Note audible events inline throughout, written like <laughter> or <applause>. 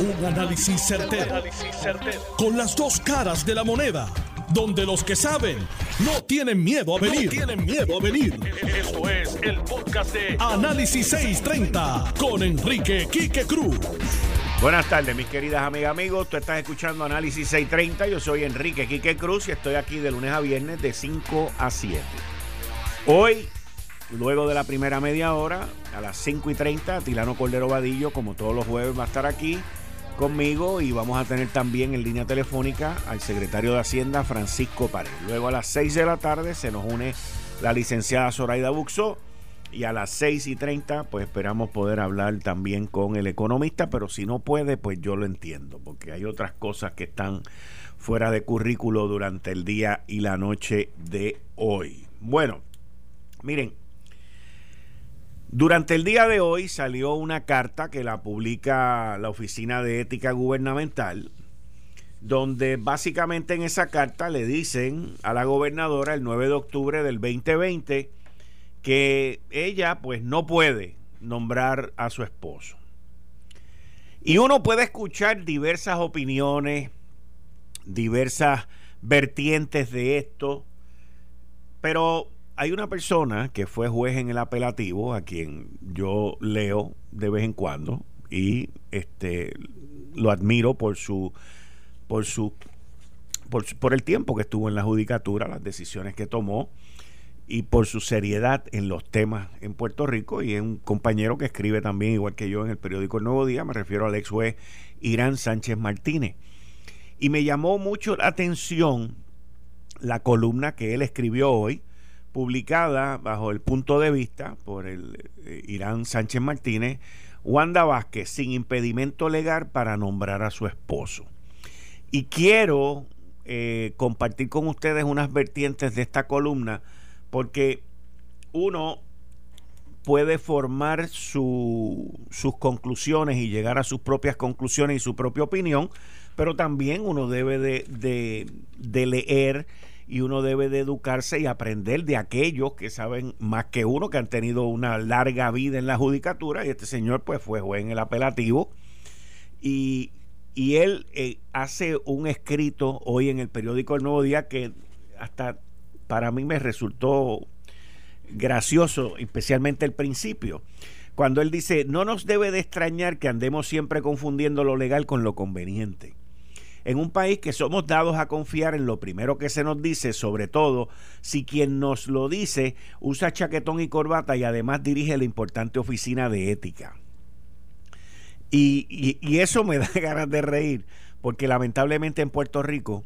Un análisis certero, Con las dos caras de la moneda. Donde los que saben no tienen miedo a venir. tienen miedo a venir. Esto es el podcast de Análisis 630 con Enrique Quique Cruz. Buenas tardes, mis queridas amigas, amigos. Tú estás escuchando Análisis 630. Yo soy Enrique Quique Cruz y estoy aquí de lunes a viernes de 5 a 7. Hoy, luego de la primera media hora, a las 5 y 30, Tilano Cordero Vadillo, como todos los jueves, va a estar aquí conmigo y vamos a tener también en línea telefónica al secretario de Hacienda Francisco Pared. Luego a las 6 de la tarde se nos une la licenciada Zoraida Buxo y a las 6 y 30 pues esperamos poder hablar también con el economista, pero si no puede pues yo lo entiendo porque hay otras cosas que están fuera de currículo durante el día y la noche de hoy. Bueno, miren, durante el día de hoy salió una carta que la publica la Oficina de Ética Gubernamental, donde básicamente en esa carta le dicen a la gobernadora el 9 de octubre del 2020 que ella pues no puede nombrar a su esposo. Y uno puede escuchar diversas opiniones, diversas vertientes de esto, pero hay una persona que fue juez en el apelativo, a quien yo leo de vez en cuando, y este lo admiro por su por su por, por el tiempo que estuvo en la judicatura, las decisiones que tomó y por su seriedad en los temas en Puerto Rico y es un compañero que escribe también igual que yo en el periódico El Nuevo Día, me refiero al ex juez Irán Sánchez Martínez. Y me llamó mucho la atención la columna que él escribió hoy publicada bajo el punto de vista por el eh, Irán Sánchez Martínez, Wanda Vázquez sin impedimento legal para nombrar a su esposo. Y quiero eh, compartir con ustedes unas vertientes de esta columna porque uno puede formar sus conclusiones y llegar a sus propias conclusiones y su propia opinión, pero también uno debe de, de leer y uno debe de educarse y aprender de aquellos que saben más que uno, que han tenido una larga vida en la judicatura, y este señor pues fue juez en el apelativo, y, y él eh, hace un escrito hoy en el periódico El Nuevo Día que hasta para mí me resultó gracioso, especialmente el principio, cuando él dice, no nos debe de extrañar que andemos siempre confundiendo lo legal con lo conveniente en un país que somos dados a confiar en lo primero que se nos dice, sobre todo si quien nos lo dice usa chaquetón y corbata y además dirige la importante oficina de ética. Y, eso me <laughs> da ganas de reír, porque lamentablemente en Puerto Rico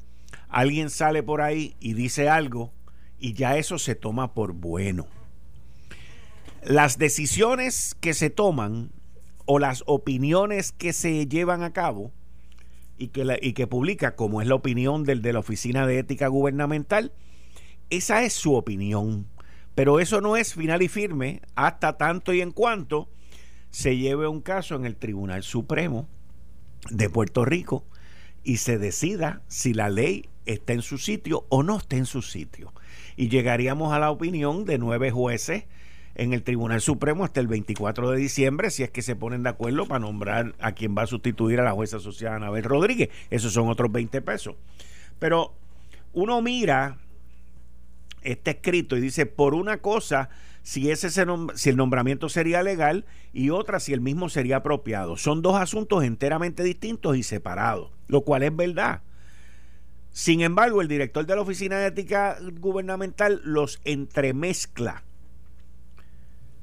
alguien sale por ahí y dice algo y ya eso se toma por bueno. Las decisiones que se toman o las opiniones que se llevan a cabo y que, y que publica, como es la opinión del de la Oficina de Ética Gubernamental, esa es su opinión. Pero eso no es final y firme hasta tanto y en cuanto se lleve un caso en el Tribunal Supremo de Puerto Rico y se decida si la ley está en su sitio o no está en su sitio. Y llegaríamos a la opinión de nueve jueces en el Tribunal Supremo hasta el 24 de diciembre, si es que se ponen de acuerdo para nombrar a quien va a sustituir a la jueza social Anabel Rodríguez. Esos son otros 20 pesos. Pero uno mira este escrito y dice, por una cosa, si, ese si el nombramiento sería legal y otra si el mismo sería apropiado. Son dos asuntos enteramente distintos y separados, lo cual es verdad. Sin embargo, el director de la Oficina de Ética Gubernamental los entremezcla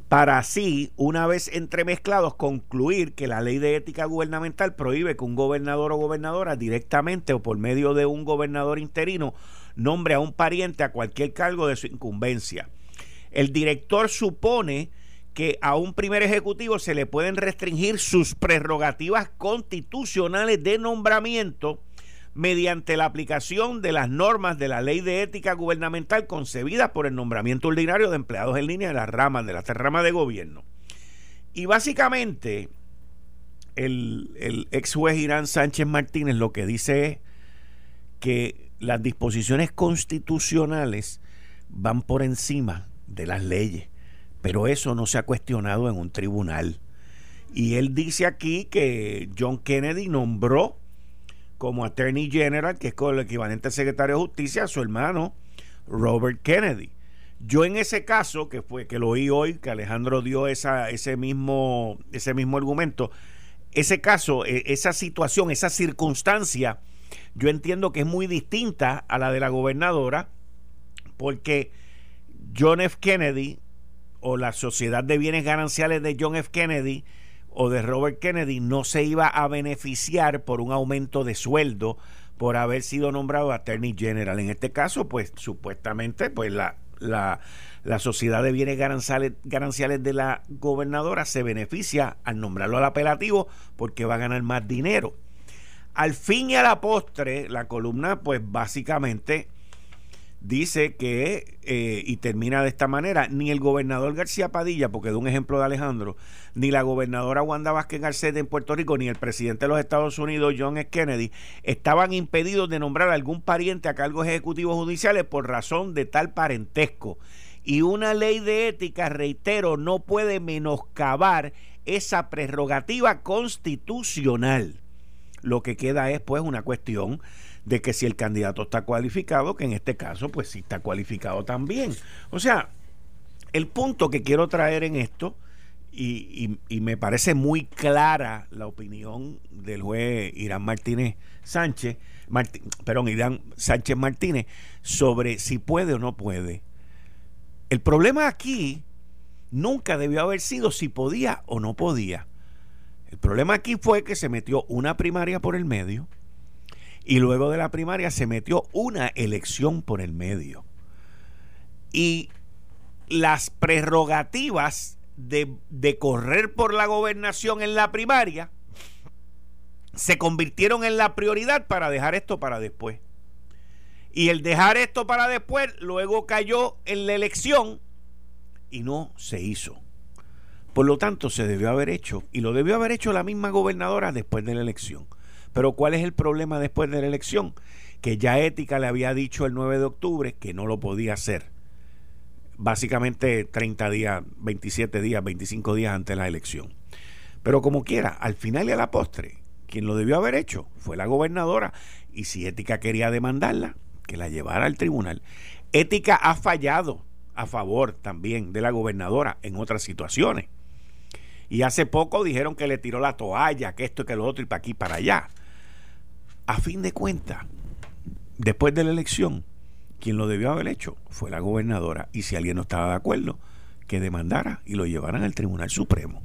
para así, una vez entremezclados, concluir que la ley de ética gubernamental prohíbe que un gobernador o gobernadora directamente o por medio de un gobernador interino nombre a un pariente a cualquier cargo de su incumbencia. El director supone que a un primer ejecutivo se le pueden restringir sus prerrogativas constitucionales de nombramiento mediante la aplicación de las normas de la ley de ética gubernamental concebidas por el nombramiento ordinario de empleados en línea de las ramas, de las ramas de gobierno. Y básicamente, el, el ex juez Irán Sánchez Martínez lo que dice es que las disposiciones constitucionales van por encima de las leyes, pero eso no se ha cuestionado en un tribunal. Y él dice aquí que John Kennedy nombró como Attorney General, que es con el equivalente al secretario de Justicia, a su hermano Robert Kennedy. Yo en ese caso, que fue que lo oí hoy, que Alejandro dio ese, mismo, ese mismo argumento, ese caso, e, esa situación, esa circunstancia, yo entiendo que es muy distinta a la de la gobernadora, porque John F. Kennedy o la Sociedad de Bienes Gananciales de John F. Kennedy o de Robert Kennedy no se iba a beneficiar por un aumento de sueldo por haber sido nombrado Attorney General. En este caso, pues supuestamente, pues la, la, la Sociedad de Bienes Gananciales, Gananciales de la gobernadora se beneficia al nombrarlo al apelativo porque va a ganar más dinero. Al fin y a la postre, la columna, pues básicamente dice que, eh, y termina de esta manera, ni el gobernador García Padilla, porque de un ejemplo de Alejandro, ni la gobernadora Wanda Vázquez Garcet en Puerto Rico, ni el presidente de los Estados Unidos, John F. Kennedy, estaban impedidos de nombrar a algún pariente a cargos ejecutivos judiciales por razón de tal parentesco. Y una ley de ética, reitero, no puede menoscabar esa prerrogativa constitucional. Lo que queda es pues una cuestión de que si el candidato está cualificado, que en este caso pues sí está cualificado también. O sea, el punto que quiero traer en esto, y, me parece muy clara la opinión del juez Irán Martínez Sánchez, perdón, Irán Sánchez Martínez, sobre si puede o no puede. El problema aquí nunca debió haber sido si podía o no podía. El problema aquí fue que se metió una primaria por el medio, y luego de la primaria se metió una elección por el medio. Y las prerrogativas de, correr por la gobernación en la primaria se convirtieron en la prioridad para dejar esto para después. Y el dejar esto para después luego cayó en la elección y no se hizo. Por lo tanto, se debió haber hecho, y lo debió haber hecho la misma gobernadora después de la elección. Pero ¿cuál es el problema después de la elección? Que ya Ética le había dicho el 9 de octubre que no lo podía hacer. Básicamente 30 días, 27 días, 25 días antes de la elección. Pero como quiera, al final y a la postre, quien lo debió haber hecho fue la gobernadora. Y si Ética quería demandarla, que la llevara al tribunal. Ética ha fallado a favor también de la gobernadora en otras situaciones. Y hace poco dijeron que le tiró la toalla, que esto y que lo otro y para aquí para allá. A fin de cuentas, después de la elección, quien lo debió haber hecho fue la gobernadora. Y si alguien no estaba de acuerdo, que demandara y lo llevaran al Tribunal Supremo.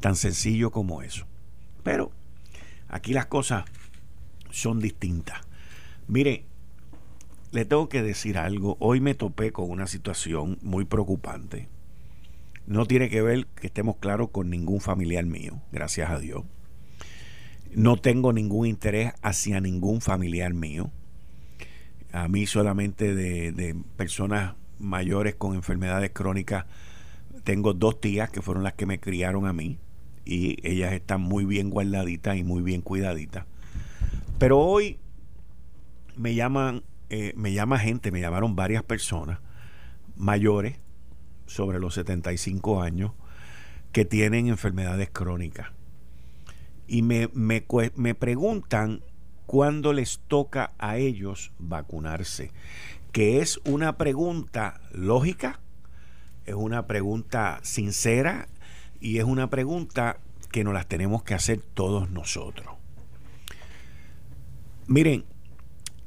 Tan sencillo como eso. Pero aquí las cosas son distintas. Mire, le tengo que decir algo. Hoy me topé con una situación muy preocupante. No tiene que ver, que estemos claros, con ningún familiar mío, gracias a Dios. No tengo ningún interés hacia ningún familiar mío. A mí solamente de, personas mayores con enfermedades crónicas. Tengo dos tías que fueron las que me criaron a mí y ellas están muy bien guardaditas y muy bien cuidaditas. Pero hoy me llaman, eh, me llama gente, me llamaron varias personas mayores sobre los 75 años que tienen enfermedades crónicas y me, me, me preguntan cuándo les toca a ellos vacunarse, que es una pregunta lógica, es una pregunta sincera y es una pregunta que nos las tenemos que hacer todos nosotros. Miren,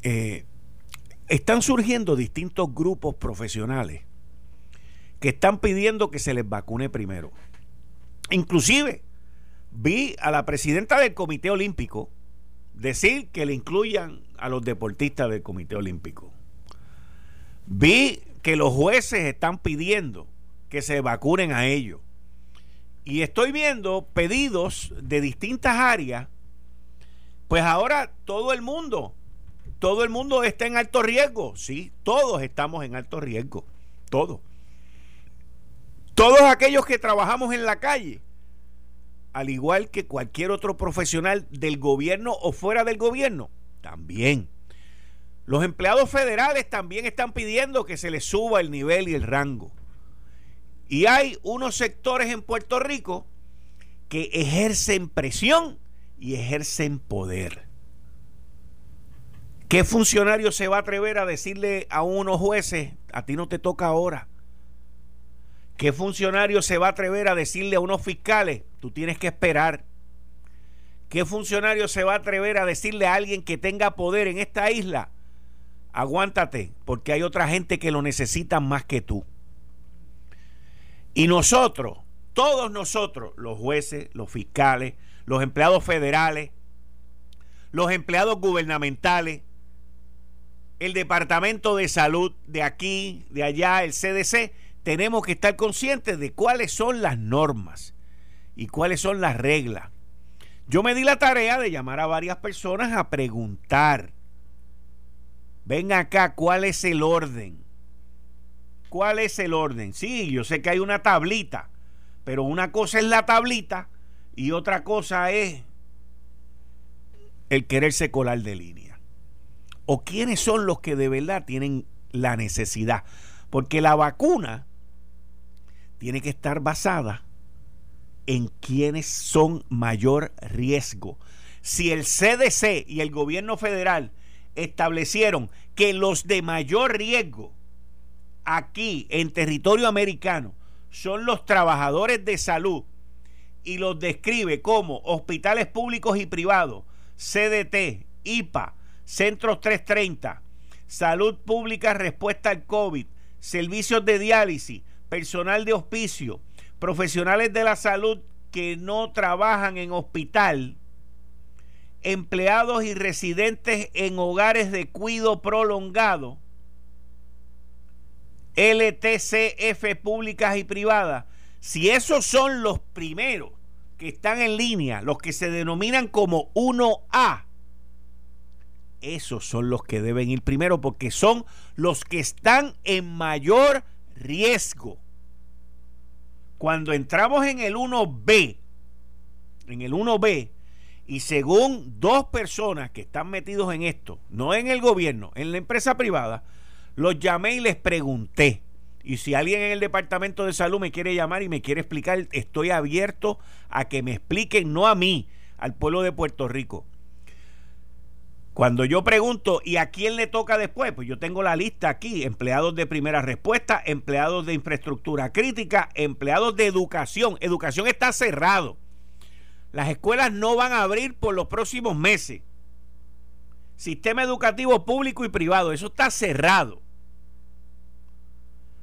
eh, están surgiendo distintos grupos profesionales que están pidiendo que se les vacune primero. Inclusive vi a la presidenta del Comité Olímpico decir que le incluyan a los deportistas del Comité Olímpico. Vi que los jueces están pidiendo que se vacunen a ellos. Y estoy viendo pedidos de distintas áreas. Pues ahora todo el mundo, todo el mundo está en alto riesgo. Sí, todos estamos en alto riesgo. Todos. Todos aquellos que trabajamos en la calle al igual que cualquier otro profesional del gobierno o fuera del gobierno, también. Los empleados federales también están pidiendo que se les suba el nivel y el rango. Y hay unos sectores en Puerto Rico que ejercen presión y ejercen poder. ¿Qué funcionario se va a atrever a decirle a unos jueces, a ti no te toca ahora? ¿Qué funcionario se va a atrever a decirle a unos fiscales, tú tienes que esperar? ¿Qué funcionario se va a atrever a decirle a alguien que tenga poder en esta isla, aguántate, porque hay otra gente que lo necesita más que tú? Y nosotros, todos nosotros, los jueces, los fiscales, los empleados federales, los empleados gubernamentales, el Departamento de Salud de aquí, de allá, el CDC, tenemos que estar conscientes de cuáles son las normas y cuáles son las reglas. Yo me di la tarea de llamar a varias personas a preguntar, ven acá, ¿cuál es el orden? ¿Cuál es el orden? Sí, yo sé que hay una tablita, pero una cosa es la tablita y otra cosa es el quererse colar de línea. ¿O quiénes son los que de verdad tienen la necesidad? Porque la vacuna tiene que estar basada en quienes son mayor riesgo. Si el CDC y el gobierno federal establecieron que los de mayor riesgo aquí en territorio americano son los trabajadores de salud y los describe como hospitales públicos y privados, CDT, IPA, Centros 330, Salud Pública Respuesta al COVID, Servicios de Diálisis, personal de hospicio, profesionales de la salud que no trabajan en hospital, empleados y residentes en hogares de cuido prolongado, LTCF públicas y privadas, si esos son los primeros que están en línea, los que se denominan como 1A, esos son los que deben ir primero porque son los que están en mayor riesgo. Cuando entramos en el 1B, en el 1B, y según dos personas que están metidos en esto, no en el gobierno, en la empresa privada, los llamé y les pregunté. Y si alguien en el Departamento de Salud me quiere llamar y me quiere explicar, estoy abierto a que me expliquen, no a mí, al pueblo de Puerto Rico. Cuando yo pregunto, ¿y a quién le toca después? Pues yo tengo la lista aquí, empleados de primera respuesta, empleados de infraestructura crítica, empleados de educación. Educación está cerrado. Las escuelas no van a abrir por los próximos meses. Sistema educativo público y privado, eso está cerrado.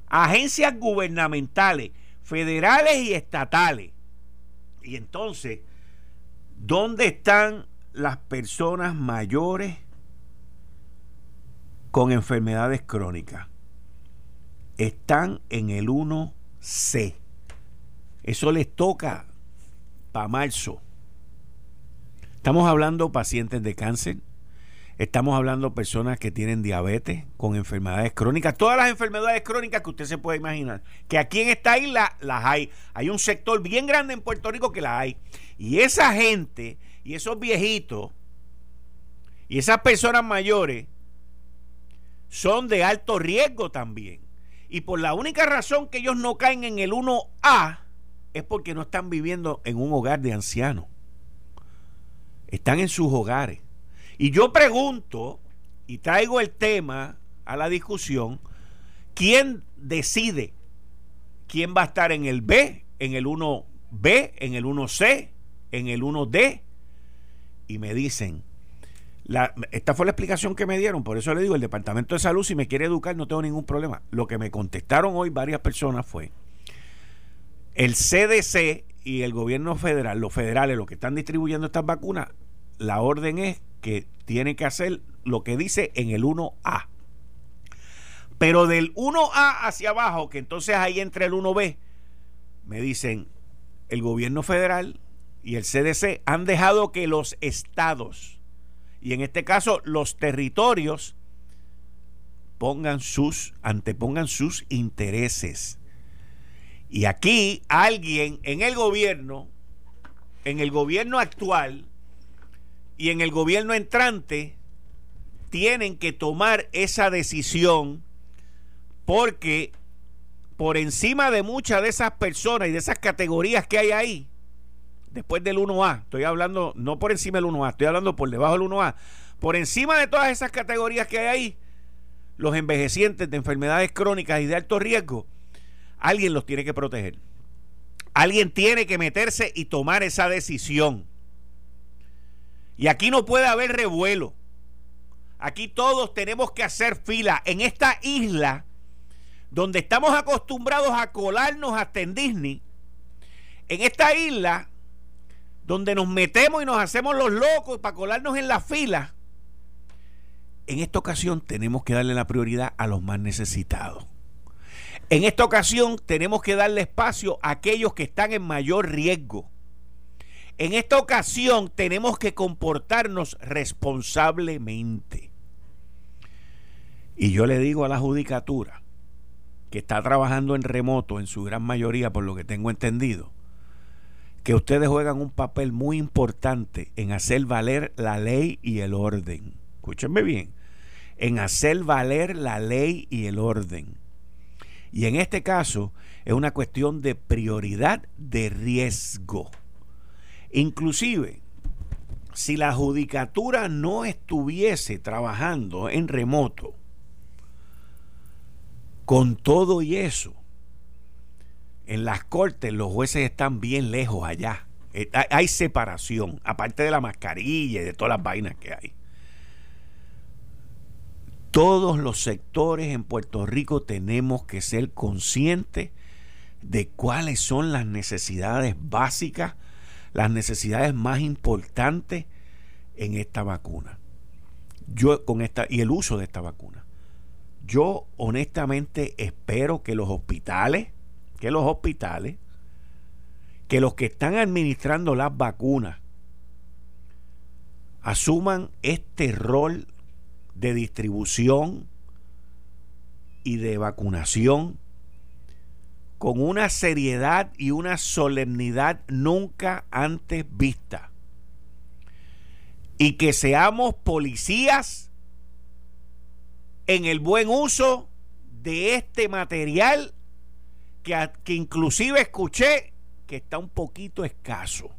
Agencias gubernamentales, federales y estatales. Y entonces, ¿dónde están las personas mayores con enfermedades crónicas están en el 1C. Eso les toca para marzo. Estamos hablando pacientes de cáncer, estamos hablando personas que tienen diabetes con enfermedades crónicas, todas las enfermedades crónicas que usted se puede imaginar, que aquí en esta isla las hay. Hay un sector bien grande en Puerto Rico que las hay. Y esa gente y esos viejitos y esas personas mayores son de alto riesgo también. Y por la única razón que ellos no caen en el 1A es porque no están viviendo en un hogar de ancianos. Están en sus hogares. Y yo pregunto, y traigo el tema a la discusión, ¿quién decide quién va a estar en el B, en el 1B, en el 1C, en el 1D? Y me dicen, esta fue la explicación que me dieron, por eso le digo, el Departamento de Salud, si me quiere educar, no tengo ningún problema. Lo que me contestaron hoy varias personas fue, el CDC y el gobierno federal, los federales, los que están distribuyendo estas vacunas, la orden es que tiene que hacer lo que dice en el 1A. Pero del 1A hacia abajo, que entonces ahí entre el 1B, me dicen, el gobierno federal y el CDC han dejado que los estados, y en este caso los territorios, pongan sus, antepongan sus intereses. Y aquí alguien en el gobierno, en el gobierno actual y en el gobierno entrante, tienen que tomar esa decisión porque por encima de muchas de esas personas y de esas categorías que hay ahí, después del 1A, estoy hablando no por encima del 1A, estoy hablando por debajo del 1A, por encima de todas esas categorías que hay ahí, los envejecientes de enfermedades crónicas y de alto riesgo, alguien los tiene que proteger. Alguien tiene que meterse y tomar esa decisión. Y aquí no puede haber revuelo. Aquí todos tenemos que hacer fila. En esta isla, donde estamos acostumbrados a colarnos hasta en Disney, en esta isla, donde nos metemos y nos hacemos los locos para colarnos en la fila, en esta ocasión tenemos que darle la prioridad a los más necesitados. En esta ocasión tenemos que darle espacio a aquellos que están en mayor riesgo. En esta ocasión tenemos que comportarnos responsablemente. Y yo le digo a la judicatura, que está trabajando en remoto en su gran mayoría, por lo que tengo entendido, que ustedes juegan un papel muy importante en hacer valer la ley y el orden. Escúchenme bien, en hacer valer la ley y el orden. Y en este caso es una cuestión de prioridad de riesgo. Inclusive, si la judicatura no estuviese trabajando en remoto, con todo y eso, en las cortes los jueces están bien lejos allá. Eh, hay separación, aparte de la mascarilla y de todas las vainas que hay todos los sectores en Puerto Rico tenemos que ser conscientes de cuáles son las necesidades básicas, las necesidades más importantes en esta vacuna. Yo con esta y el uso de esta vacuna. Yo honestamente espero que los hospitales, que los hospitales, que los que están administrando las vacunas asuman este rol de distribución y de vacunación con una seriedad y una solemnidad nunca antes vista. Y que seamos policías en el buen uso de este material que, que inclusive escuché que está un poquito escaso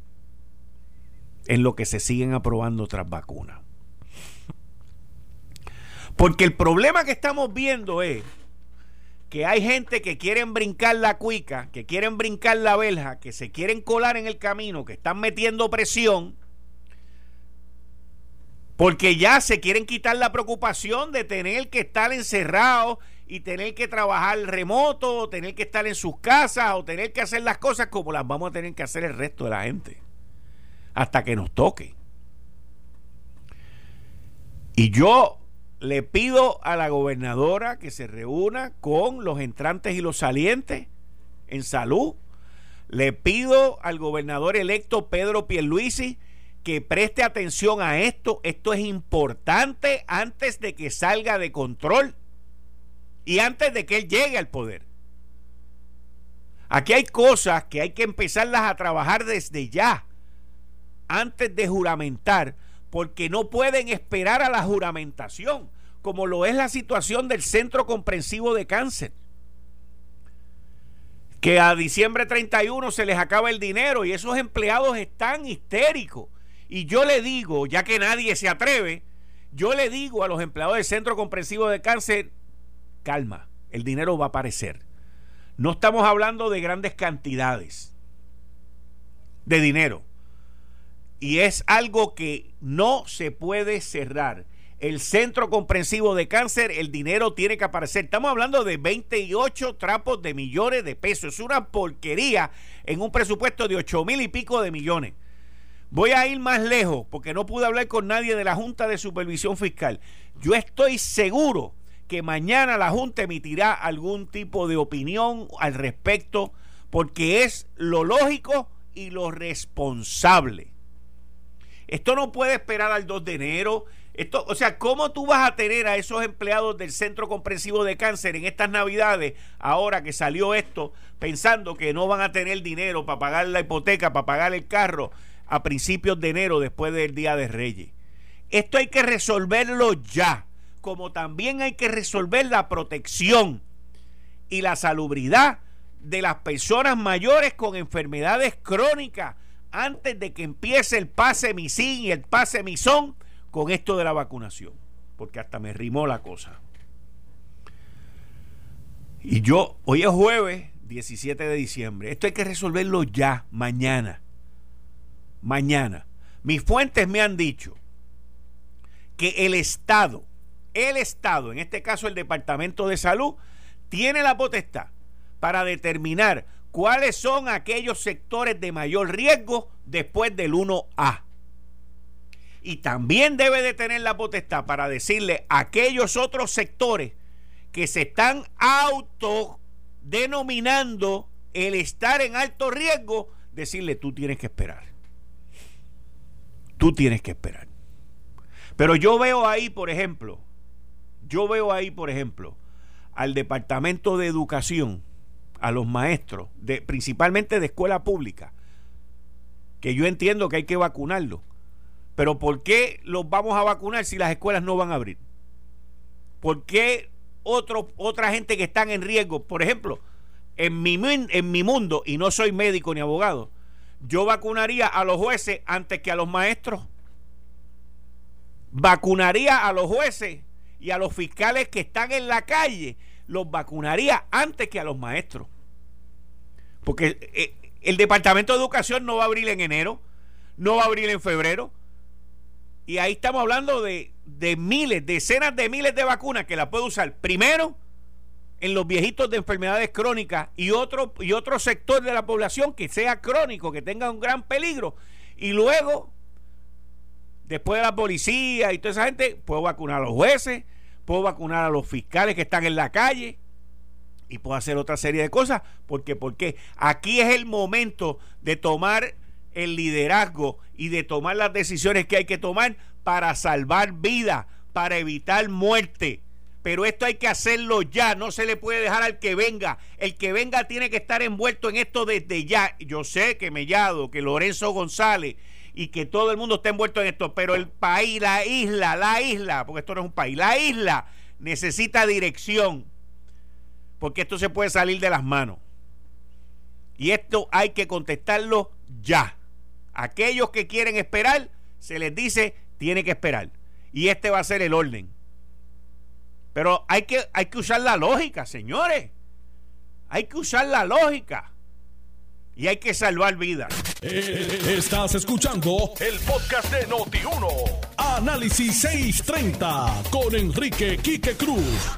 en lo que se siguen aprobando otras vacunas. Porque el problema que estamos viendo es que hay gente que quieren brincar la cuica, que quieren brincar la verja, que se quieren colar en el camino, que están metiendo presión, porque ya se quieren quitar la preocupación de tener que estar encerrados y tener que trabajar remoto, o tener que estar en sus casas, o tener que hacer las cosas como las vamos a tener que hacer el resto de la gente, hasta que nos toque. Y yo le pido a la gobernadora que se reúna con los entrantes y los salientes en salud. Le pido al gobernador electo Pedro Pierluisi que preste atención a esto. Esto es importante antes de que salga de control y antes de que él llegue al poder. Aquí hay cosas que hay que empezarlas a trabajar desde ya, antes de juramentar porque no pueden esperar a la juramentación, como lo es la situación del Centro Comprensivo de Cáncer. Que a diciembre 31 se les acaba el dinero y esos empleados están histéricos. Y yo le digo, ya que nadie se atreve, yo le digo a los empleados del Centro Comprensivo de Cáncer, calma, el dinero va a aparecer. No estamos hablando de grandes cantidades de dinero y es algo que no se puede cerrar. El centro comprensivo de cáncer, el dinero tiene que aparecer. Estamos hablando de 28 trapos de millones de pesos. Es una porquería en un presupuesto de 8 mil y pico de millones. Voy a ir más lejos porque no pude hablar con nadie de la Junta de Supervisión Fiscal. Yo estoy seguro que mañana la Junta emitirá algún tipo de opinión al respecto porque es lo lógico y lo responsable. Esto no puede esperar al 2 de enero. Esto, o sea, ¿cómo tú vas a tener a esos empleados del Centro Comprensivo de Cáncer en estas Navidades, ahora que salió esto, pensando que no van a tener dinero para pagar la hipoteca, para pagar el carro a principios de enero después del Día de Reyes? Esto hay que resolverlo ya, como también hay que resolver la protección y la salubridad de las personas mayores con enfermedades crónicas antes de que empiece el pase misin y el pase misón con esto de la vacunación. Porque hasta me rimó la cosa. Y yo, hoy es jueves 17 de diciembre. Esto hay que resolverlo ya, mañana. Mañana. Mis fuentes me han dicho que el Estado, el Estado, en este caso el Departamento de Salud, tiene la potestad para determinar cuáles son aquellos sectores de mayor riesgo después del 1A. Y también debe de tener la potestad para decirle a aquellos otros sectores que se están autodenominando el estar en alto riesgo, decirle tú tienes que esperar. Tú tienes que esperar. Pero yo veo ahí, por ejemplo, yo veo ahí, por ejemplo, al Departamento de Educación, a los maestros, de, principalmente de escuela pública, que yo entiendo que hay que vacunarlos. Pero ¿por qué los vamos a vacunar si las escuelas no van a abrir? ¿Por qué otra gente que están en riesgo? Por ejemplo, en mi, en mi mundo, y no soy médico ni abogado, yo vacunaría a los jueces antes que a los maestros. Vacunaría a los jueces y a los fiscales que están en la calle, los vacunaría antes que a los maestros. Porque eh, el Departamento de Educación no va a abrir en enero, no va a abrir en febrero. Y ahí estamos hablando de, de miles, decenas de miles de vacunas que la puede usar primero en los viejitos de enfermedades crónicas y otro, y otro sector de la población que sea crónico, que tenga un gran peligro. Y luego, después de la policía y toda esa gente, puedo vacunar a los jueces, puedo vacunar a los fiscales que están en la calle y puedo hacer otra serie de cosas. porque Porque aquí es el momento de tomar el liderazgo y de tomar las decisiones que hay que tomar para salvar vida, para evitar muerte. Pero esto hay que hacerlo ya, no se le puede dejar al que venga. El que venga tiene que estar envuelto en esto desde ya. Yo sé que Mellado, que Lorenzo González y que todo el mundo está envuelto en esto, pero el país, la isla, la isla, porque esto no es un país, la isla necesita dirección, porque esto se puede salir de las manos. Y esto hay que contestarlo ya. Aquellos que quieren esperar, se les dice, tiene que esperar. Y este va a ser el orden. Pero hay que, hay que usar la lógica, señores. Hay que usar la lógica. Y hay que salvar vidas. Eh, estás escuchando el podcast de Noti1. Análisis 630 con Enrique Quique Cruz.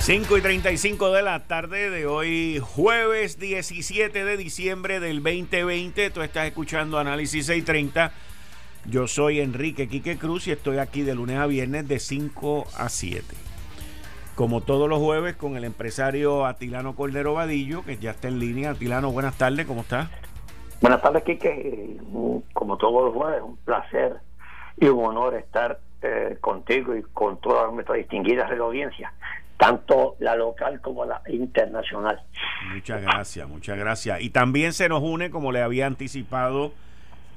5 y 35 de la tarde de hoy, jueves 17 de diciembre del 2020. Tú estás escuchando Análisis 630. Yo soy Enrique Quique Cruz y estoy aquí de lunes a viernes de 5 a 7 como todos los jueves, con el empresario Atilano Cordero Vadillo, que ya está en línea. Atilano, buenas tardes, ¿cómo está? Buenas tardes, Quique. Como todos los jueves, un placer y un honor estar eh, contigo y con toda nuestra distinguida audiencia, tanto la local como la internacional. Muchas gracias, muchas gracias. Y también se nos une, como le había anticipado,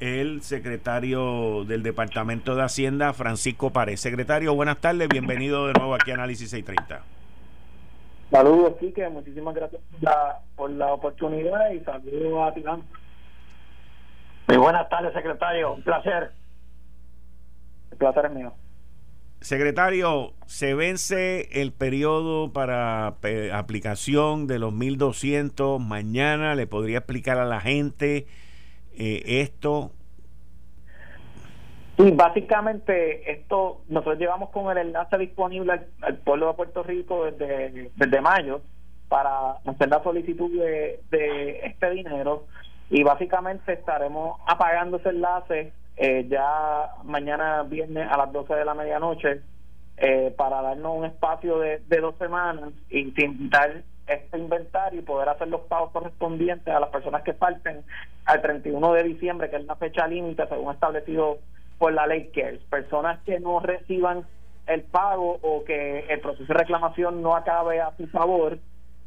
el secretario del Departamento de Hacienda, Francisco Párez. Secretario, buenas tardes, bienvenido de nuevo aquí a Análisis 630. Saludos, Quique, muchísimas gracias por la, oportunidad y saludos a Tilán. Muy buenas tardes, secretario, un placer. El placer es mío. Secretario, se vence el periodo para aplicación de los 1200 mañana. ¿Le podría explicar a la gente eh, esto? Sí, básicamente esto, nosotros llevamos con el enlace disponible al, pueblo de Puerto Rico desde, desde mayo para hacer la solicitud de, de este dinero y básicamente estaremos apagando ese enlace eh, ya mañana viernes a las 12 de la medianoche eh, para darnos un espacio de, de dos semanas y dar este inventario y poder hacer los pagos correspondientes a las personas que falten al 31 de diciembre, que es la fecha límite según establecido por la ley CARES. Personas que no reciban el pago o que el proceso de reclamación no acabe a su favor,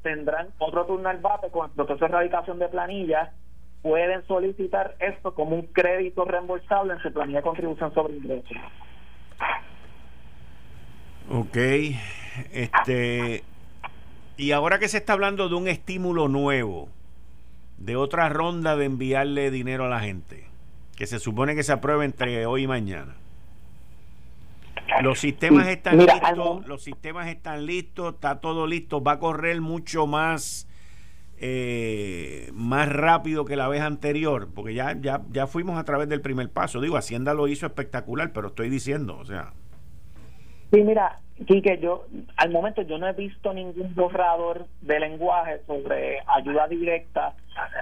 tendrán otro turno al bate con el proceso de erradicación de planillas, pueden solicitar esto como un crédito reembolsable en su planilla de contribución sobre ingresos. Ok, este y ahora que se está hablando de un estímulo nuevo, de otra ronda de enviarle dinero a la gente, que se supone que se apruebe entre hoy y mañana. Los sistemas están listos, los sistemas están listos, está todo listo, va a correr mucho más eh, más rápido que la vez anterior, porque ya, ya, ya fuimos a través del primer paso. Digo, Hacienda lo hizo espectacular, pero estoy diciendo, o sea. Sí, mira, Quique, yo al momento yo no he visto ningún borrador de lenguaje sobre ayuda directa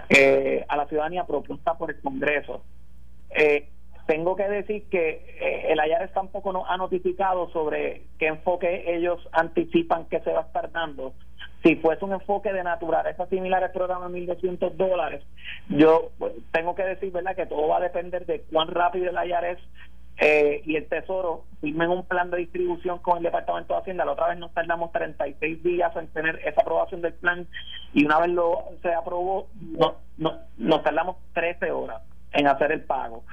eh, a la ciudadanía propuesta por el Congreso. Eh, tengo que decir que eh, el IARES tampoco nos ha notificado sobre qué enfoque ellos anticipan que se va a estar dando. Si fuese un enfoque de naturaleza similar al programa de 1.200 dólares, yo pues, tengo que decir verdad que todo va a depender de cuán rápido el IARES eh, y el Tesoro firmen un plan de distribución con el Departamento de Hacienda. La otra vez nos tardamos 36 días en tener esa aprobación del plan y una vez lo se aprobó, no, no, nos tardamos 13 horas en hacer el pago.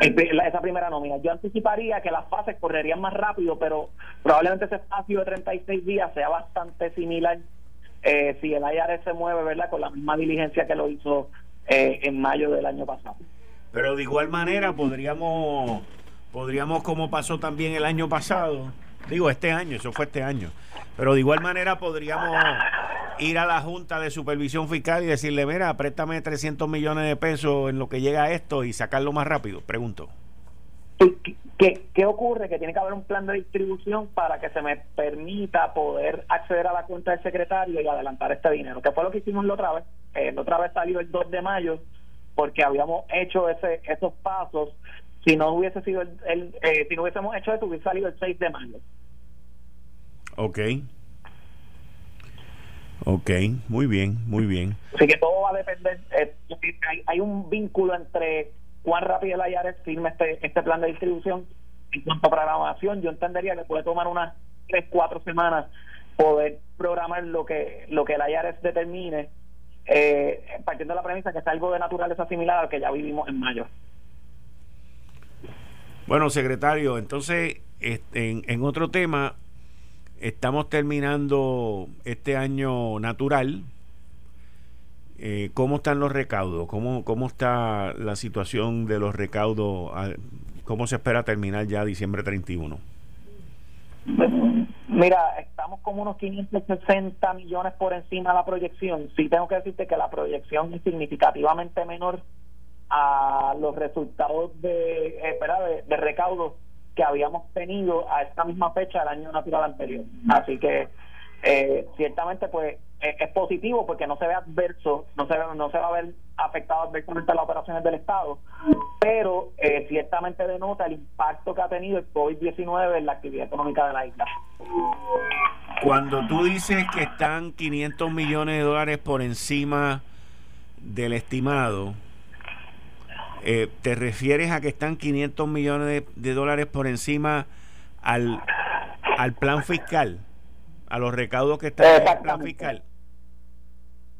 esa primera nómina. Yo anticiparía que las fases correrían más rápido, pero probablemente ese espacio de 36 días sea bastante similar eh, si el IRS se mueve, ¿verdad? Con la misma diligencia que lo hizo eh, en mayo del año pasado. Pero de igual manera podríamos, podríamos como pasó también el año pasado, digo este año, eso fue este año, pero de igual manera podríamos ir a la Junta de Supervisión Fiscal y decirle, mira, préstame 300 millones de pesos en lo que llega a esto y sacarlo más rápido? Pregunto. ¿Qué, ¿Qué ocurre? Que tiene que haber un plan de distribución para que se me permita poder acceder a la cuenta del secretario y adelantar este dinero, que fue lo que hicimos la otra vez. Eh, la otra vez salió el 2 de mayo porque habíamos hecho ese, esos pasos. Si no hubiese sido el, eh, si no hubiésemos hecho eso, hubiese salido el 6 de mayo. Ok. Ok, muy bien, muy bien. Así que todo va a depender, eh, hay, un vínculo entre cuán rápido el IARES firme este, este plan de distribución. En cuanto a programación, yo entendería que puede tomar unas 3, 4 semanas poder programar lo que, lo que el IARES determine, eh, partiendo de la premisa que es algo de naturaleza similar al que ya vivimos en mayo. Bueno, secretario, entonces, este, en, otro tema, Estamos terminando este año natural. Eh, ¿Cómo están los recaudos? ¿Cómo, ¿Cómo está la situación de los recaudos? ¿Cómo se espera terminar ya diciembre 31? Mira, estamos como unos 560 millones por encima de la proyección. Sí tengo que decirte que la proyección es significativamente menor a los resultados de, eh, de, recaudos que habíamos tenido a esta misma fecha del año natural anterior. Así que eh, ciertamente pues es, positivo porque no se ve adverso, no se, no se va a ver afectado adversamente las operaciones del Estado, pero eh, ciertamente denota el impacto que ha tenido el COVID-19 en la actividad económica de la isla. Cuando tú dices que están 500 millones de dólares por encima del estimado, eh, ¿te refieres a que están 500 millones de, dólares por encima al, al plan fiscal? ¿A los recaudos que están en el plan fiscal?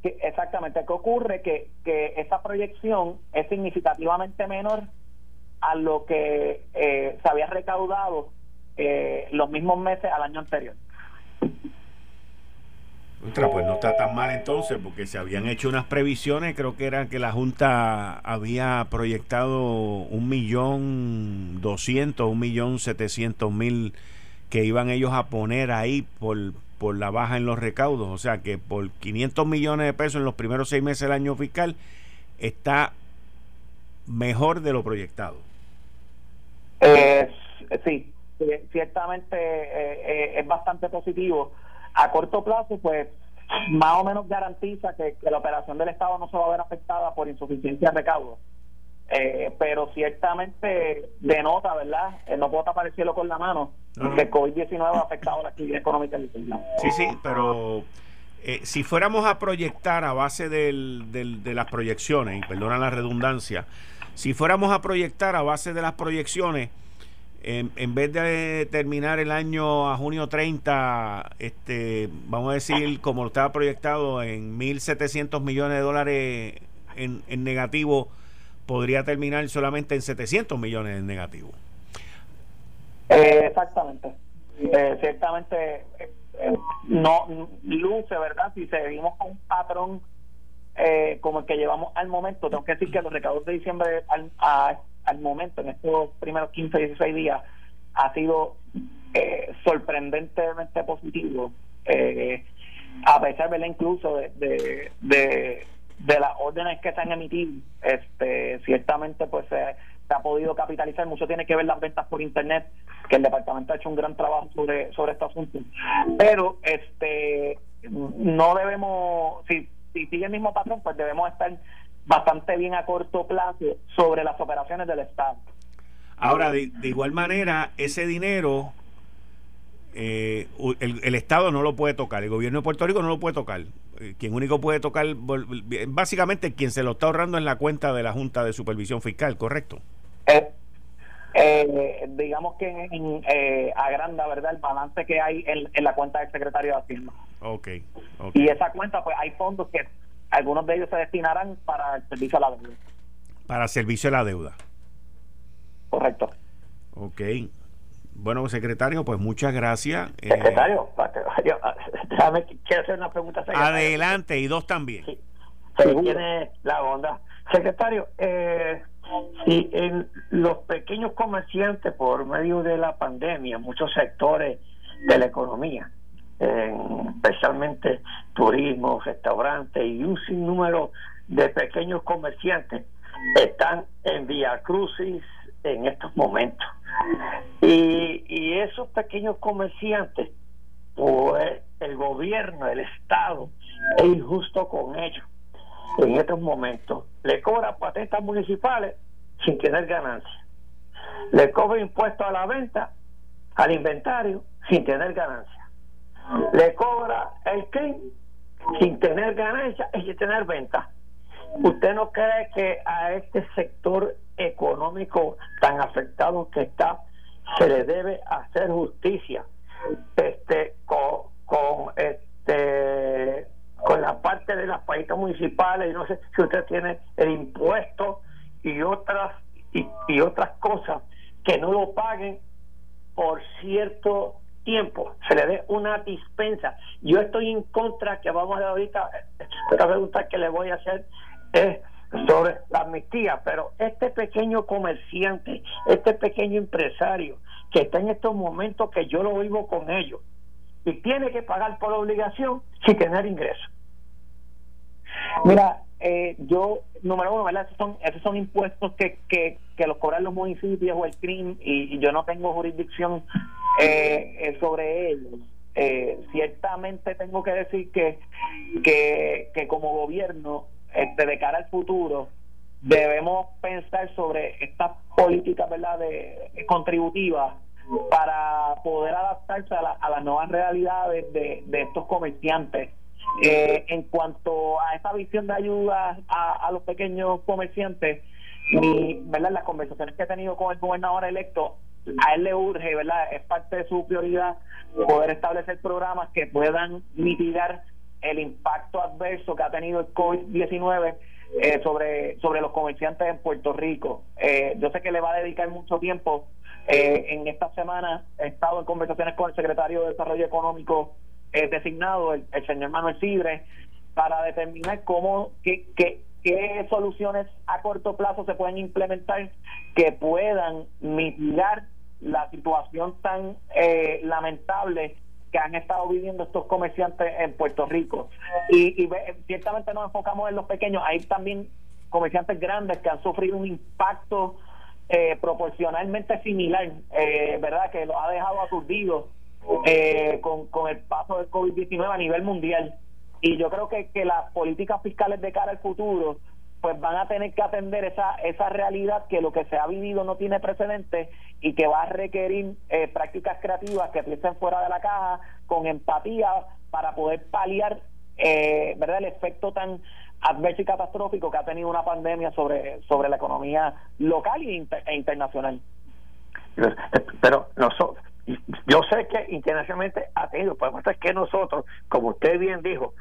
Exactamente. ¿Qué ocurre? Que, que esa proyección es significativamente menor a lo que eh, se había recaudado eh, los mismos meses al año anterior pues no está tan mal entonces, porque se habían hecho unas previsiones, creo que era que la Junta había proyectado un millón doscientos, un millón setecientos mil que iban ellos a poner ahí por, por la baja en los recaudos. O sea que por 500 millones de pesos en los primeros seis meses del año fiscal está mejor de lo proyectado. Eh, sí, ciertamente eh, eh, es bastante positivo a corto plazo, pues más o menos garantiza que, la operación del Estado no se va a ver afectada por insuficiencia de recaudo. Eh, pero ciertamente denota, ¿verdad? Eh, no puedo tapar el cielo con la mano, que el COVID-19 ha afectado la actividad económica del país. Sí, sí, pero eh, si fuéramos a proyectar a base del, del, de las proyecciones, y perdona la redundancia, si fuéramos a proyectar a base de las proyecciones, en, vez de terminar el año a junio 30, este, vamos a decir, como lo estaba proyectado, en 1.700 millones de dólares en, en, negativo, podría terminar solamente en 700 millones en negativo. Eh, exactamente. Eh, ciertamente eh, no luce, ¿verdad? Si seguimos con un patrón eh, como el que llevamos al momento, tengo que decir que los recaudos de diciembre al, al momento, en estos primeros 15, 16 días, ha sido eh, sorprendentemente positivo, eh, a pesar de incluso de, de, de, las órdenes que se han emitido, este, ciertamente pues se, ha podido capitalizar, mucho tiene que ver las ventas por internet, que el departamento ha hecho un gran trabajo sobre, sobre este asunto, pero este no debemos, si, si sigue el mismo patrón, pues debemos estar bastante bien a corto plazo sobre las operaciones del Estado. Ahora, de, igual manera, ese dinero eh, el, Estado no lo puede tocar, el gobierno de Puerto Rico no lo puede tocar. Eh, quien único puede tocar, básicamente quien se lo está ahorrando en la cuenta de la Junta de Supervisión Fiscal, ¿correcto? Eh, digamos que en, agranda, ¿verdad?, el balance que hay en, la cuenta del secretario de Hacienda. Okay, ok. Y esa cuenta, pues hay fondos que algunos de ellos se destinarán para el servicio a la deuda. Para servicio a la deuda. Correcto. Ok. Bueno, secretario, pues muchas gracias. Eh, secretario, <laughs> déjame, quiero hacer una pregunta. Adelante, y dos también. Sí. tiene la onda. Secretario, eh, si en los pequeños comerciantes, por medio de la pandemia, muchos sectores de la economía, especialmente turismo, restaurantes y un sinnúmero de pequeños comerciantes, están en Vía Crucis, en estos momentos. Y, y esos pequeños comerciantes, pues el gobierno, el Estado, es injusto con ellos. En estos momentos le cobra patentes municipales sin tener ganancia. Le cobra impuestos a la venta, al inventario, sin tener ganancia. Le cobra el CRIM sin tener ganancia y sin tener venta. ¿Usted no cree que a este sector económico tan afectado que está se le debe hacer justicia este con, con este con la parte de las países municipales y no sé si usted tiene el impuesto y otras y, otras cosas que no lo paguen por cierto tiempo, se le dé una dispensa. Yo estoy en contra que vamos a ahorita, la pregunta que le voy a hacer es sobre la amnistía, pero este pequeño comerciante, este pequeño empresario que está en estos momentos que yo lo vivo con ellos y tiene que pagar por obligación sin tener ingresos. Mira, eh, yo, número uno, ¿verdad? Esos son, esos son impuestos que, que, que los cobran los municipios o el CRIM y, yo no tengo jurisdicción eh, eh, sobre ellos. ciertamente tengo que decir que, que, que como gobierno este, de cara al futuro, debemos pensar sobre estas políticas ¿verdad? De, contributivas para poder adaptarse a, las nuevas realidades de, estos comerciantes. Eh, en cuanto a esa visión de ayuda a, los pequeños comerciantes, y ¿verdad? las conversaciones que he tenido con el gobernador electo, a él le urge, ¿verdad? es parte de su prioridad poder establecer programas que puedan mitigar el impacto adverso que ha tenido el COVID-19 eh, sobre, sobre los comerciantes en Puerto Rico. Eh, yo sé que le va a dedicar mucho tiempo. Eh, en esta semana he estado en conversaciones con el secretario de Desarrollo Económico designado, el, señor Manuel Sidre, para determinar cómo, qué, qué, soluciones a corto plazo se pueden implementar que puedan mitigar la situación tan lamentable que han estado viviendo estos comerciantes en Puerto Rico. Y, y ciertamente nos enfocamos en los pequeños, hay también comerciantes grandes que han sufrido un impacto eh, proporcionalmente similar, eh, ¿verdad? Que los ha dejado aturdidos eh, con, con el paso del COVID-19 a nivel mundial. Y yo creo que, que las políticas fiscales de cara al futuro pues van a tener que atender esa, esa realidad que lo que se ha vivido no tiene precedentes y que va a requerir eh, prácticas creativas que piensen fuera de la caja, con empatía, para poder paliar eh, ¿verdad? el efecto tan adverso y catastrófico que ha tenido una pandemia sobre, sobre la economía local e, internacional. Pero nosotros, yo sé que internacionalmente ha tenido, pero es que nosotros, como usted bien dijo,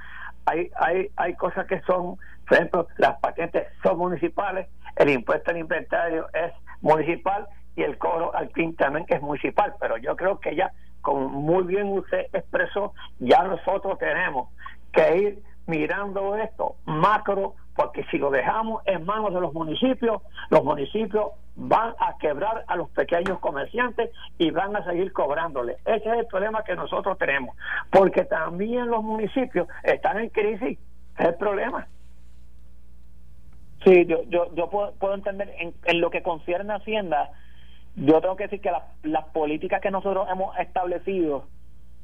hay, hay, hay cosas que son por ejemplo, las patentes son municipales, el impuesto al inventario es municipal y el cobro al PIN también es municipal, pero yo creo que ya, como muy bien usted expresó, ya nosotros tenemos que ir mirando esto macro, porque si lo dejamos en manos de los municipios, los municipios van a quebrar a los pequeños comerciantes y van a seguir cobrándole. Ese es el problema que nosotros tenemos, porque también los municipios están en crisis, es el problema. Sí, yo, yo, yo puedo, entender en, en, lo que concierne a Hacienda, yo tengo que decir que las políticas que nosotros hemos establecido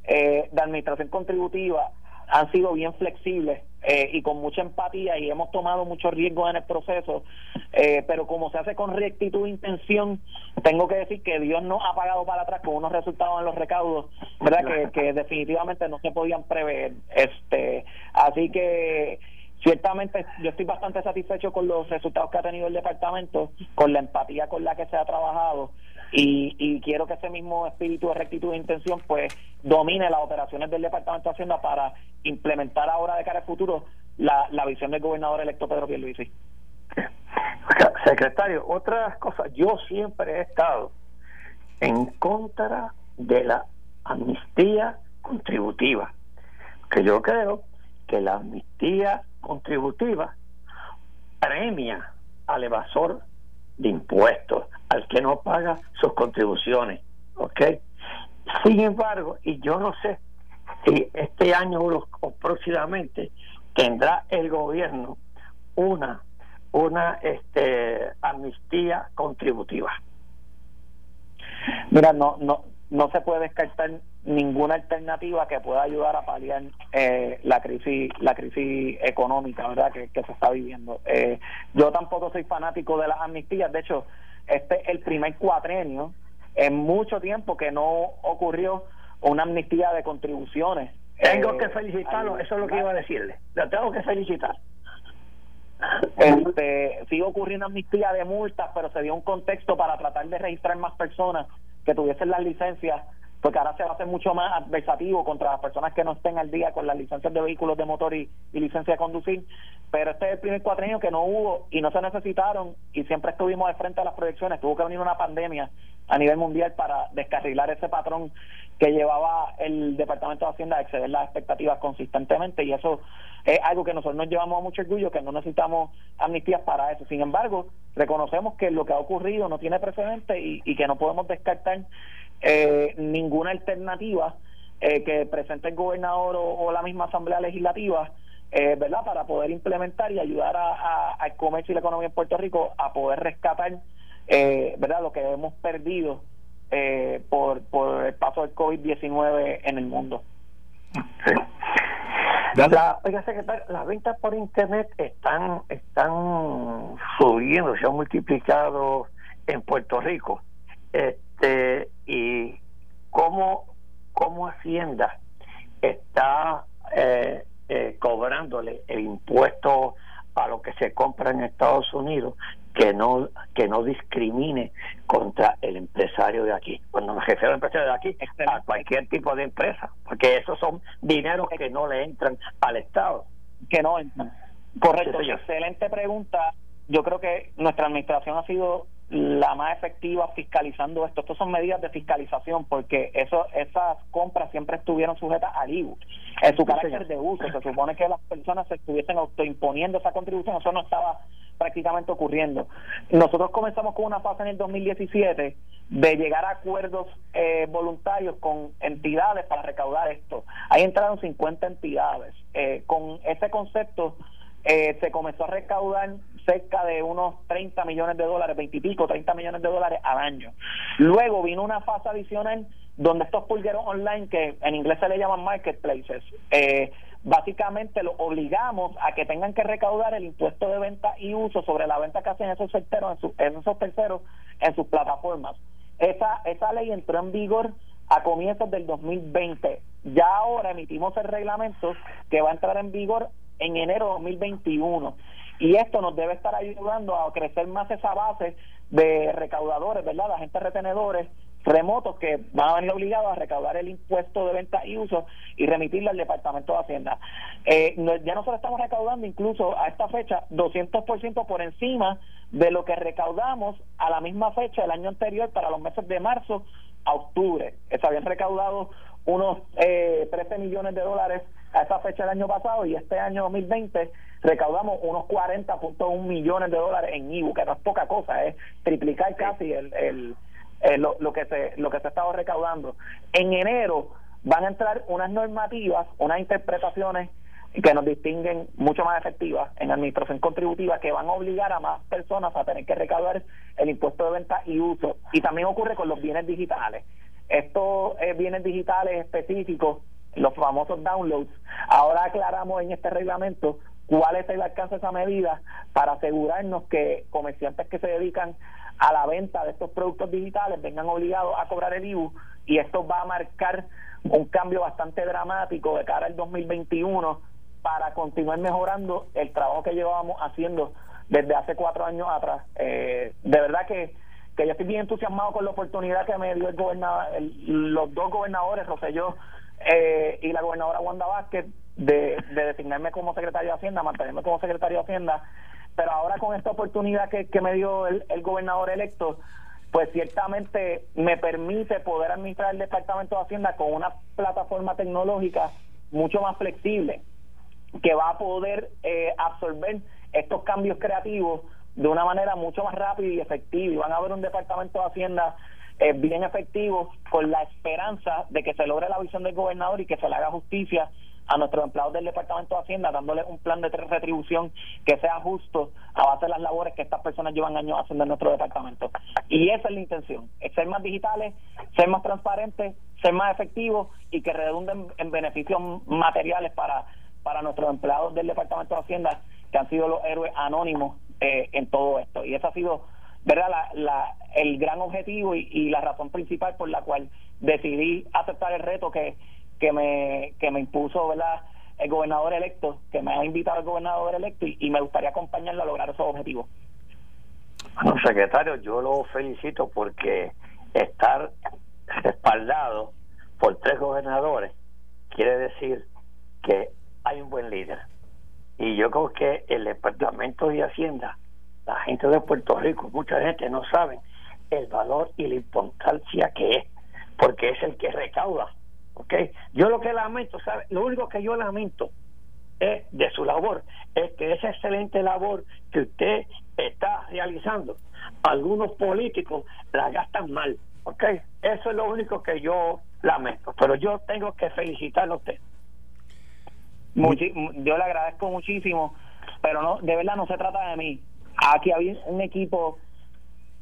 eh, de administración contributiva han sido bien flexibles eh, y con mucha empatía y hemos tomado muchos riesgos en el proceso, eh, pero como se hace con rectitud e intención, tengo que decir que Dios no ha pagado para atrás con unos resultados en los recaudos, verdad que, que definitivamente no se podían prever, este, así que ciertamente yo estoy bastante satisfecho con los resultados que ha tenido el departamento, con la empatía con la que se ha trabajado y, y quiero que ese mismo espíritu de rectitud e intención pues domine las operaciones del Departamento de Hacienda para implementar ahora de cara al futuro la, visión del gobernador electo Pedro Pierluisi. Secretario, otras cosas, yo siempre he estado en contra de la amnistía contributiva, que yo creo que la amnistía contributiva premia al evasor de impuestos, al que no paga sus contribuciones, ¿ok? Sin embargo, y yo no sé si este año o próximamente tendrá el gobierno una una este amnistía contributiva. Mira, no no no se puede descartar ninguna alternativa que pueda ayudar a paliar eh, la crisis la crisis económica verdad que, se está viviendo. Eh, yo tampoco soy fanático de las amnistías. De hecho este es el primer cuatrenio en mucho tiempo que no ocurrió una amnistía de contribuciones tengo que eh, felicitarlo eso es lo que iba a decirle. Lo tengo que felicitar. Este sí ocurrió una amnistía de multas pero se dio un contexto para tratar de registrar más personas que tuviesen las licencias porque ahora se va a hacer mucho más adversativo contra las personas que no estén al día con las licencias de vehículos de motor y, licencia de conducir, pero este es el primer cuatrenio que no hubo y no se necesitaron y siempre estuvimos de frente a las proyecciones, tuvo que venir una pandemia a nivel mundial para descarrilar ese patrón que llevaba el Departamento de Hacienda a exceder las expectativas consistentemente y eso es algo que nosotros nos llevamos a mucho orgullo, que no necesitamos amnistías para eso. Sin embargo, reconocemos que lo que ha ocurrido no tiene precedente y, y que no podemos descartar eh, ninguna alternativa eh, que presente el gobernador o, la misma asamblea legislativa eh, verdad para poder implementar y ayudar al comercio y la economía en Puerto Rico a poder rescatar eh, verdad lo que hemos perdido por por el paso del COVID-19 en el mundo. La, oiga, secretario, las ventas por internet están están subiendo, se han multiplicado en Puerto Rico. Este, y cómo, cómo Hacienda está eh, eh, cobrándole el impuesto a lo que se compra en Estados Unidos que no que no discrimine contra el empresario de aquí. Cuando me refiero al empresario de aquí, a cualquier tipo de empresa, porque esos son dineros que no le entran al Estado. Que no entran. Correcto, excelente pregunta. Yo creo que nuestra administración ha sido la más efectiva fiscalizando esto. Estas son medidas de fiscalización porque eso, esas compras siempre estuvieron sujetas al IVU. En su carácter de uso, se supone que las personas se estuviesen autoimponiendo esa contribución, eso no estaba prácticamente ocurriendo. Nosotros comenzamos con una fase en el 2017 de llegar a acuerdos eh, voluntarios con entidades para recaudar esto. Ahí entraron 50 entidades. Eh, con ese concepto eh, se comenzó a recaudar cerca de unos 30 millones de dólares, 20 y pico, 30 millones de dólares al año. Luego vino una fase adicional donde estos pulgueros online, que en inglés se le llaman marketplaces, eh, básicamente lo obligamos a que tengan que recaudar el impuesto de venta y uso sobre la venta que hacen esos terceros en, esos terceros en sus plataformas. Esa, esa ley entró en vigor a comienzos del 2020. Ya ahora emitimos el reglamento que va a entrar en vigor en enero de 2021 y esto nos debe estar ayudando a crecer más esa base de recaudadores, ¿verdad? De agentes retenedores remotos que van a venir obligados a recaudar el impuesto de venta y uso y remitirle al Departamento de Hacienda. Eh, ya nosotros estamos recaudando incluso a esta fecha 200% por encima de lo que recaudamos a la misma fecha del año anterior para los meses de marzo a octubre. Se habían recaudado unos eh, 13 millones de dólares a esa fecha del año pasado y este año 2020 recaudamos unos 40.1 millones de dólares en IBU, que no es poca cosa, es triplicar casi el, el, lo, lo, que se lo que se ha estado recaudando. En enero van a entrar unas normativas, unas interpretaciones que nos distinguen mucho más efectivas en administración contributiva que van a obligar a más personas a tener que recaudar el impuesto de venta y uso. Y también ocurre con los bienes digitales. Estos eh, bienes digitales específicos, los famosos downloads, ahora aclaramos en este reglamento cuál es el alcance de esa medida para asegurarnos que comerciantes que se dedican a la venta de estos productos digitales vengan obligados a cobrar el IBU y esto va a marcar un cambio bastante dramático de cara al 2021 para continuar mejorando el trabajo que llevábamos haciendo desde hace cuatro años atrás. Eh, de verdad que, que yo estoy bien entusiasmado con la oportunidad que me dio el gobernador, los dos gobernadores, Roselló eh, y la gobernadora Wanda Vázquez, de, de designarme como secretario de Hacienda, mantenerme como secretario de Hacienda, pero ahora con esta oportunidad que, que me dio el, el gobernador electo, pues ciertamente me permite poder administrar el Departamento de Hacienda con una plataforma tecnológica mucho más flexible que va a poder eh, absorber estos cambios creativos de una manera mucho más rápida y efectiva. Y van a haber un departamento de Hacienda eh, bien efectivo con la esperanza de que se logre la visión del gobernador y que se le haga justicia a nuestros empleados del Departamento de Hacienda, dándoles un plan de retribución que sea justo a base de las labores que estas personas llevan años haciendo en nuestro departamento. Y esa es la intención, es ser más digitales, ser más transparentes, ser más efectivos y que redunden en beneficios materiales para para nuestros empleados del Departamento de Hacienda que han sido los héroes anónimos eh, en todo esto. Y ese ha sido verdad la, el gran objetivo y, la razón principal por la cual decidí aceptar el reto que, que, me, que me impuso verdad el gobernador electo, que me ha invitado el gobernador electo y, me gustaría acompañarlo a lograr esos objetivos. Bueno, secretario, yo lo felicito porque estar respaldado por tres gobernadores quiere decir que hay un buen líder. Y yo creo que el Departamento de Hacienda, la gente de Puerto Rico, mucha gente no sabe el valor y la importancia que es, porque es el que recauda. ¿ok? Yo lo que lamento, ¿sabe? Lo único que yo lamento es de su labor, es que esa excelente labor que usted está realizando, algunos políticos la gastan mal. ¿ok? Eso es lo único que yo lamento, pero yo tengo que felicitarlo a usted yo le agradezco muchísimo, pero no, de verdad no se trata de mí. Aquí había un equipo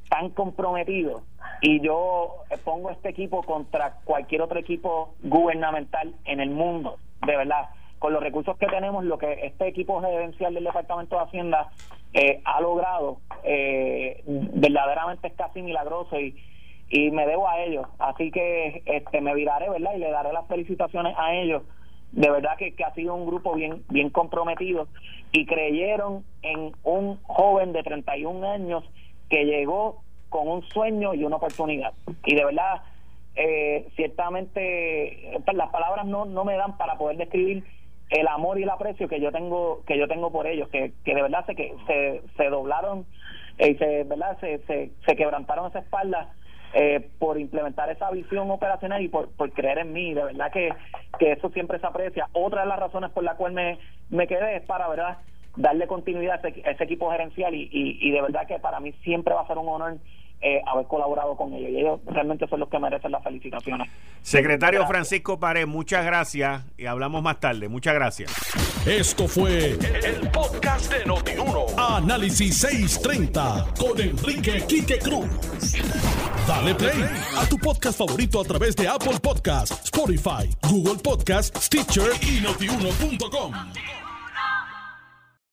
tan comprometido y yo pongo este equipo contra cualquier otro equipo gubernamental en el mundo, de verdad. Con los recursos que tenemos, lo que este equipo gerencial del Departamento de Hacienda eh, ha logrado eh, verdaderamente es casi milagroso y, y me debo a ellos. Así que este me viraré, ¿verdad? Y le daré las felicitaciones a ellos de verdad que, que, ha sido un grupo bien bien comprometido y creyeron en un joven de 31 años que llegó con un sueño y una oportunidad. Y de verdad eh, ciertamente pues, las palabras no, no me dan para poder describir el amor y el aprecio que yo tengo que yo tengo por ellos que, que de verdad se que se, se doblaron eh, y se verdad se, se, se quebrantaron esa espalda eh, por implementar esa visión operacional y por, por creer en mí. De verdad que, que eso siempre se aprecia. Otra de las razones por la cual me, me quedé es para, ¿verdad?, darle continuidad a ese, equipo gerencial y, y, de verdad que para mí siempre va a ser un honor eh, haber colaborado con ellos y ellos realmente son los que merecen las felicitaciones. Secretario Francisco Pared, muchas gracias y hablamos más tarde. Muchas gracias. Esto fue el, podcast de Notiuno. Análisis 630 con Enrique Quique Cruz. Dale play a tu podcast favorito a través de Apple Podcasts, Spotify, Google Podcasts, Stitcher y notiuno.com.